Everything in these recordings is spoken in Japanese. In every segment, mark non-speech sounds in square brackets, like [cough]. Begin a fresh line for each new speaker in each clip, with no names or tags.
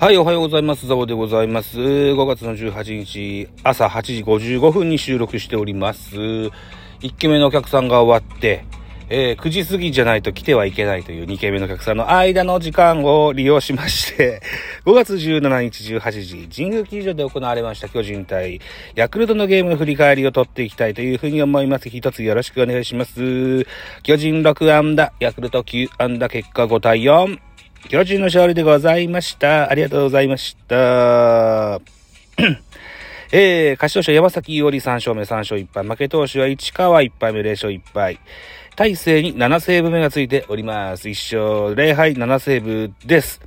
はい、おはようございます。ザボでございます。5月の18日、朝8時55分に収録しております。1件目のお客さんが終わって、えー9時過ぎじゃないと来てはいけないという2件目のお客さんの間の時間を利用しまして、[laughs] 5月17日18時、神宮球場で行われました巨人対ヤクルトのゲームの振り返りを取っていきたいというふうに思います。一つよろしくお願いします。巨人6安打、ヤクルト9安打、結果5対4。巨人の勝利でございました。ありがとうございました。[clears throat] えー、勝ち投手は山崎伊織3勝目3勝1敗。負け投手は市川1敗目0勝1敗。大勢に7セーブ目がついております。1勝0敗7セーブです。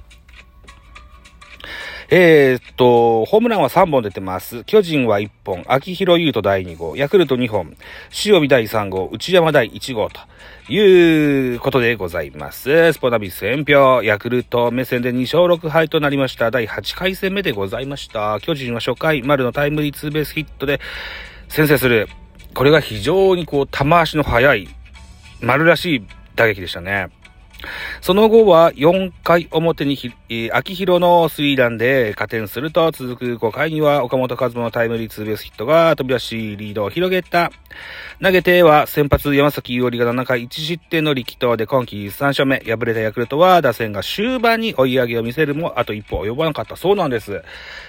えー、っと、ホームランは3本出てます。巨人は1本、秋広優斗第2号、ヤクルト2本、塩見第3号、内山第1号ということでございます。スポナビ選票、ヤクルト目線で2勝6敗となりました。第8回戦目でございました。巨人は初回、丸のタイムリーツーベースヒットで先制する。これが非常にこう、球足の速い、丸らしい打撃でしたね。その後は4回表に、えー秋広のスリーランで加点すると、続く5回には岡本和真のタイムリーツーベースヒットが飛び出しリードを広げた。投げては先発山崎伊織が7回1失点の力投で今季3勝目。敗れたヤクルトは打線が終盤に追い上げを見せるもあと一歩及ばなかったそうなんです。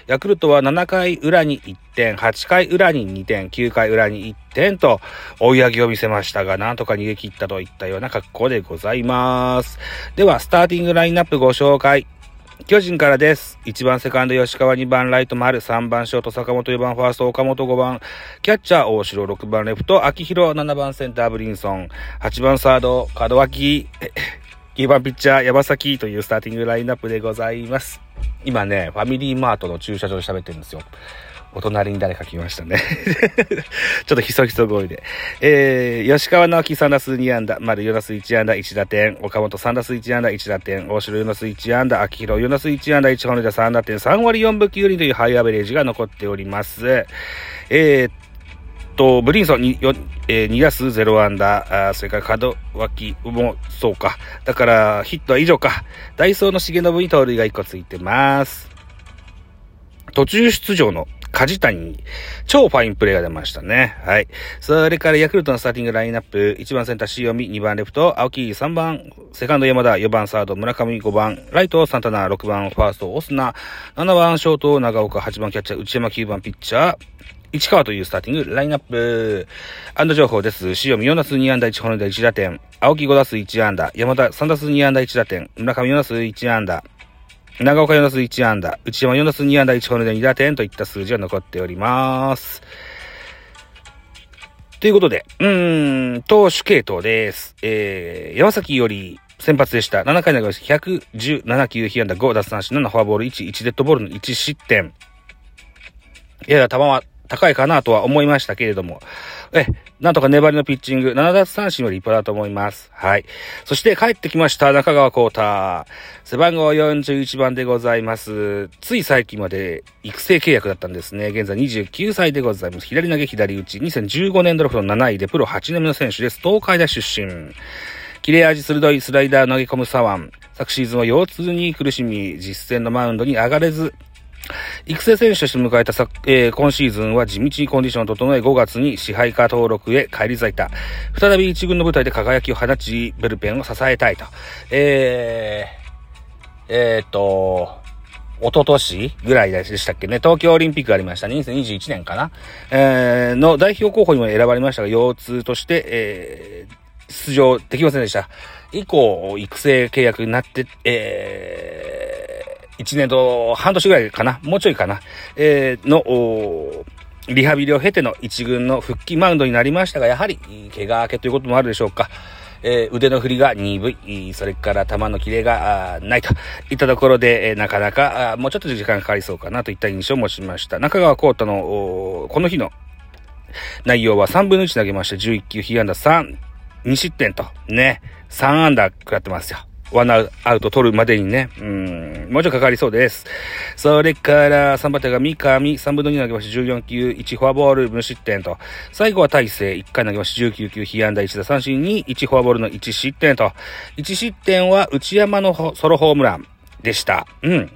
ヤクルトは7回裏に1点、8回裏に2点、9回裏に1点と追い上げを見せましたが、なんとか逃げ切ったといったような格好でございます。では、スターティングラインナップご紹介。巨人からです。1番セカンド吉川、2番ライト丸、3番ショート坂本、4番ファースト岡本、5番キャッチャー大城、6番レフト秋広、7番センターブリンソン、8番サード門脇、[laughs] 9番ピッチャー山崎というスターティングラインナップでございます。今ね、ファミリーマートの駐車場で喋ってるんですよ。お隣に誰か来ましたね。[laughs] ちょっとひそひそ声で。えー、吉川直樹3打数2安打、丸4打数1安打1打点、岡本3打数1安打1打点、大城4打数1安打、秋広4打数1安打1本打3打点、3割4分9厘というハイアベレージが残っております。えー、と、ブリンソンによ、えー2打数0安打、あーそれから門脇もそうか。だから、ヒットは以上か。ダイソーの重信に盗塁が1個ついてます。途中出場の梶谷超ファインプレーが出ましたね。はい。それからヤクルトのスターティングラインナップ、1番センター塩見、2番レフト、青木、3番セカンド山田、4番サード村上、5番ライトサンタナ、6番ファーストオスナ、7番ショート長岡、8番キャッチャー内山、9番ピッチャー、市川というスターティングラインナップ。安打情報です。塩見4打数2安打1本塁打1打点。青木5打数1安打。山田3打数2安打1打点。村上4打数1安打。長岡4打数1安打。内山4打数2安打1本塁打2打点といった数字が残っております。ということで、うーん、投手系統です。えー、山崎より先発でした。7回投げました。117球、被安打5奪三振7フォアボール1、1デッドボールの1失点。いやいや球は高いかなとは思いましたけれども、え、なんとか粘りのピッチング、7奪三振は立派だと思います。はい。そして帰ってきました、中川幸太。背番号41番でございます。つい最近まで育成契約だったんですね。現在29歳でございます。左投げ左打ち。2015年ドラフト7位でプロ8年目の選手です。東海大出身。切れ味鋭いスライダー投げ込む左腕。昨シーズンは腰痛に苦しみ、実戦のマウンドに上がれず、育成選手として迎えたさ、えー今シーズンは地道にコンディションを整え5月に支配下登録へ返り咲いた。再び一軍の舞台で輝きを放ち、ブルペンを支えたいと。えー、えーっと、一昨年ぐらいでしたっけね、東京オリンピックがありましたね。2021年かな。えー、の代表候補にも選ばれましたが、腰痛として、えー、出場できませんでした。以降、育成契約になって、えー、1年と半年ぐらいかな、もうちょいかな、えー、の、おーリハビリを経ての一軍の復帰マウンドになりましたが、やはり、怪我明けということもあるでしょうか。えー、腕の振りが鈍い、それから球のキレがないといったところで、えー、なかなかもうちょっと時間かかりそうかなといった印象もしました。中川幸太のこの日の内容は3分の1投げまして、11球、被安打3、2失点と、ね、3安打食らってますよ。ワンアウト取るまでにね、うん、もうちょいかかりそうです。それから、3番手が三上、3分の2投げまして、14球、1フォアボール、無失点と。最後は大勢、1回投げまして、19球、被安打1打三振に、1フォアボールの1失点と。1失点は内山のソロホームランでした。うん。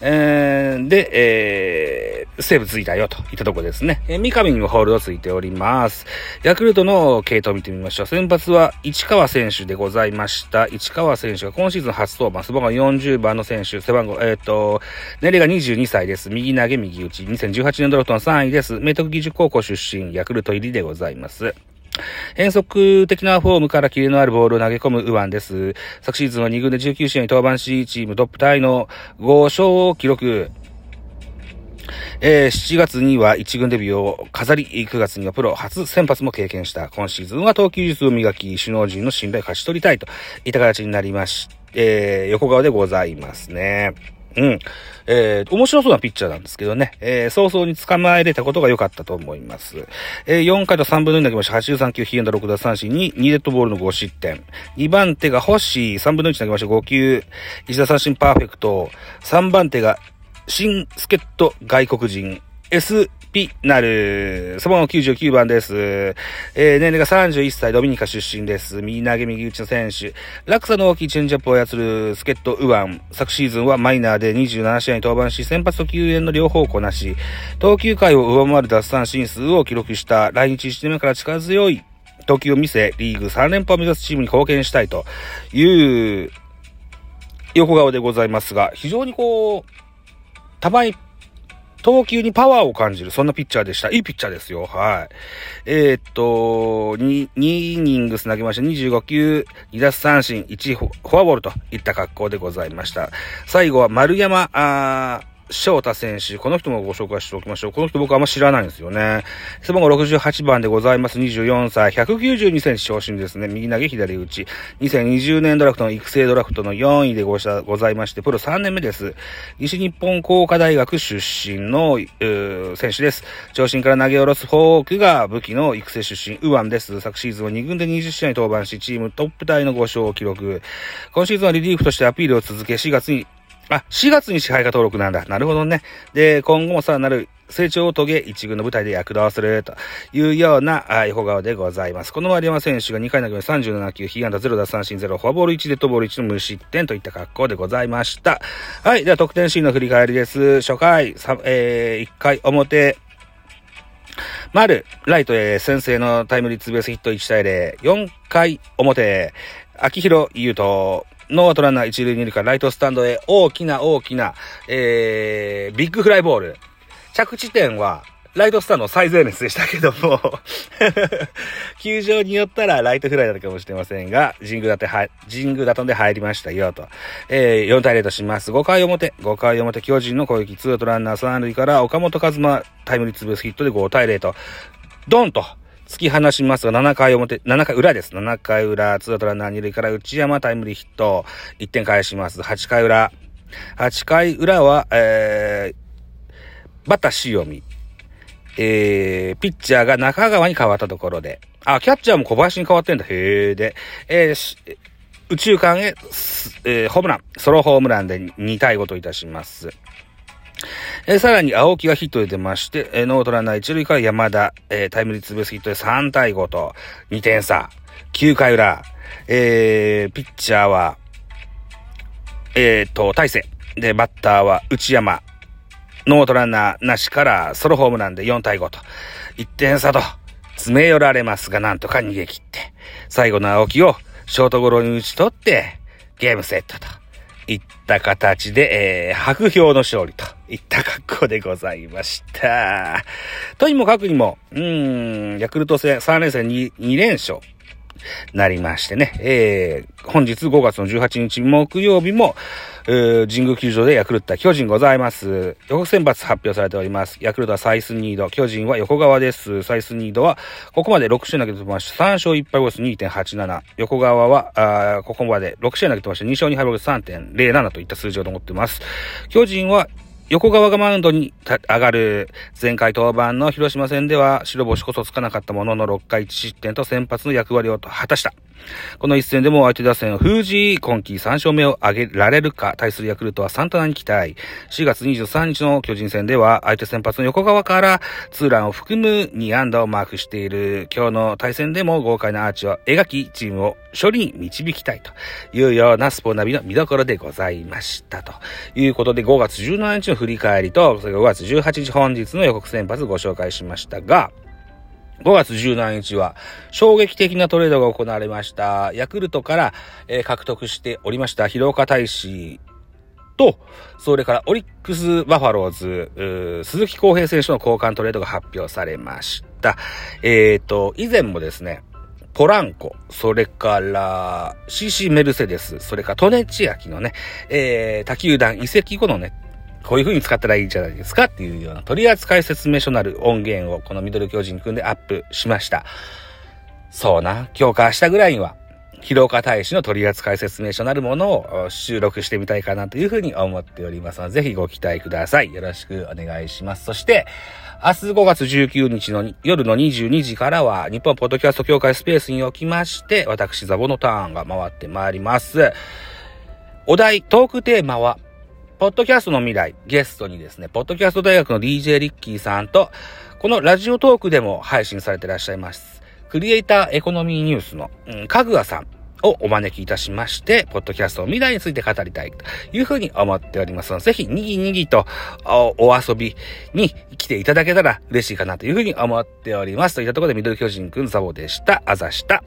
えー、で、えー、セーブついたよといったとこですね。えー、三上にもホールドついております。ヤクルトの系統を見てみましょう。先発は市川選手でございました。市川選手が今シーズン初登板、背番号40番の選手、背番号、えっ、ー、と、年齢が22歳です。右投げ、右打ち。2018年ドラフトの3位です。明徳義塾高校出身、ヤクルト入りでございます。変則的なフォームからキレのあるボールを投げ込む右腕です。昨シーズンは2軍で19試合に登板し、チームトップタイの5勝を記録。えー、7月には1軍デビューを飾り、9月にはプロ初先発も経験した。今シーズンは投球術を磨き、首脳陣の信頼を勝ち取りたいといった形になりまし、えー、横顔でございますね。うん。えー、面白そうなピッチャーなんですけどね、えー、早々に捕まえれたことが良かったと思います。えー、4回と3分の2投げました。83球、被安打6打三振に2デッドボールの5失点。2番手が星、3分の1投げました。5球、1打三振パーフェクト。3番手が新助っ人外国人、S ピナル。そばの99番です。えー、年齢が31歳、ドミニカ出身です。右投げ右打ちの選手。落差の大きいチェンジアップを操る助っ人ウワン。昨シーズンはマイナーで27試合に登板し、先発と救援の両方をこなし、投球回を上回る奪三振数を記録した来日1年目から力強い投球を見せ、リーグ3連覇を目指すチームに貢献したいという横顔でございますが、非常にこう、たまに投球にパワーを感じる、そんなピッチャーでした。いいピッチャーですよ。はい。えー、っと、2、2イニングス投げました。25球、2奪三振、1フォアボールといった格好でございました。最後は丸山、あー翔太選手、この人もご紹介しておきましょう。この人僕あんま知らないんですよね。背番号68番でございます。24歳、192センチ昇進ですね。右投げ左打ち。2020年ドラフトの育成ドラフトの4位でごございまして、プロ3年目です。西日本工科大学出身の、選手です。長身から投げ下ろすフォークが武器の育成出身、右腕です。昨シーズンは2軍で20試合に登板し、チームトップタイの5勝を記録。今シーズンはリリーフとしてアピールを続け、4月にあ、4月に支配下登録なんだ。なるほどね。で、今後もさらなる成長を遂げ、一軍の舞台で躍動するというようなあ横顔でございます。この丸山選手が2回投げ37球、被安打0奪三振0、フォアボール1、デッドボール1の無失点といった格好でございました。はい。では、得点シーンの振り返りです。初回、えー、1回表、丸、ライトへ先制のタイムリーツーベースヒット1対0、4回表、秋広優斗、ノーアウトランナー1塁2塁からライトスタンドへ大きな大きな、えー、ビッグフライボール。着地点は、ライトスタンド最前列でしたけども [laughs] 球場によったらライトフライだったかもしれませんが、神宮だっては、神宮だとんで入りましたよ、と。えー、4対0とします。5回表、5回表、巨人の攻撃、ツーアウトランナー3塁から岡本和真タイムリーツーベースヒットで5対0と、ドンと、突き放しますが、7回表、7回裏です。7回裏、ツーアウトランナー2塁から内山タイムリーヒット、1点返します。8回裏。8回裏は、えー、バッター塩見。えー、ピッチャーが中川に変わったところで。あ、キャッチャーも小林に変わってんだ。へーで。えー、宇宙間へ、えー、ホームラン、ソロホームランで2対5といたします。えー、さらに青木がヒットで出まして、えー、ノートランナー一塁から山田、えー、タイムリーツーベースヒットで3対5と2点差。9回裏、えー、ピッチャーは、えー、と、大勢。で、バッターは内山。ノートランナーなしからソロホームランで4対5と。1点差と詰め寄られますが、なんとか逃げ切って、最後の青木をショートゴロに打ち取って、ゲームセットと。いった形で、えー、白氷の勝利といった格好でございました。とにもかくにも、うん、ヤクルト戦3連戦 2, 2連勝。なりましてね、えー、本日5月の18日木曜日も、神宮球場でヤクルト巨人ございます。予告選抜発表されております。ヤクルトはサイスニード、巨人は横川です。サイスニードは、ここまで6試合投げてまして、3勝1敗ボス2.87。横川は、あここまで6試合投げてまして、2勝2敗ボス3.07といった数字を残っています。巨人は横川がマウンドに上がる前回登板の広島戦では白星こそつかなかったものの6回1失点と先発の役割を果たした。この一戦でも相手打線を封じ、今季3勝目を挙げられるか、対するヤクルトはサンタナに期待。4月23日の巨人戦では、相手先発の横川からツーランを含む2安打をマークしている。今日の対戦でも豪快なアーチを描き、チームを勝利に導きたいというようなスポナビの見どころでございました。ということで、5月17日の振り返りと、それ5月18日本日の予告先発ご紹介しましたが、5月17日は衝撃的なトレードが行われました。ヤクルトから、えー、獲得しておりました広岡大使と、それからオリックスバファローズ、鈴木康平選手の交換トレードが発表されました。えっ、ー、と、以前もですね、ポランコ、それから CC メルセデス、それからトネチアキのね、えー、他球団移籍後のね、こういう風に使ったらいいんじゃないですかっていうような取扱説明書なる音源をこのミドル巨人くんでアップしました。そうな、今日か明日ぐらいには、広岡大使の取扱説明書なるものを収録してみたいかなというふうに思っておりますので、ぜひご期待ください。よろしくお願いします。そして、明日5月19日の夜の22時からは、日本ポッドキャスト協会スペースにおきまして、私ザボのターンが回ってまいります。お題、トークテーマは、ポッドキャストの未来、ゲストにですね、ポッドキャスト大学の DJ リッキーさんと、このラジオトークでも配信されていらっしゃいます。クリエイターエコノミーニュースの、うん、かぐわさんをお招きいたしまして、ポッドキャストの未来について語りたいというふうに思っておりますので、ぜひにぎにぎとお遊びに来ていただけたら嬉しいかなというふうに思っております。といったところで、ミドル巨人くんザボでした。あざした。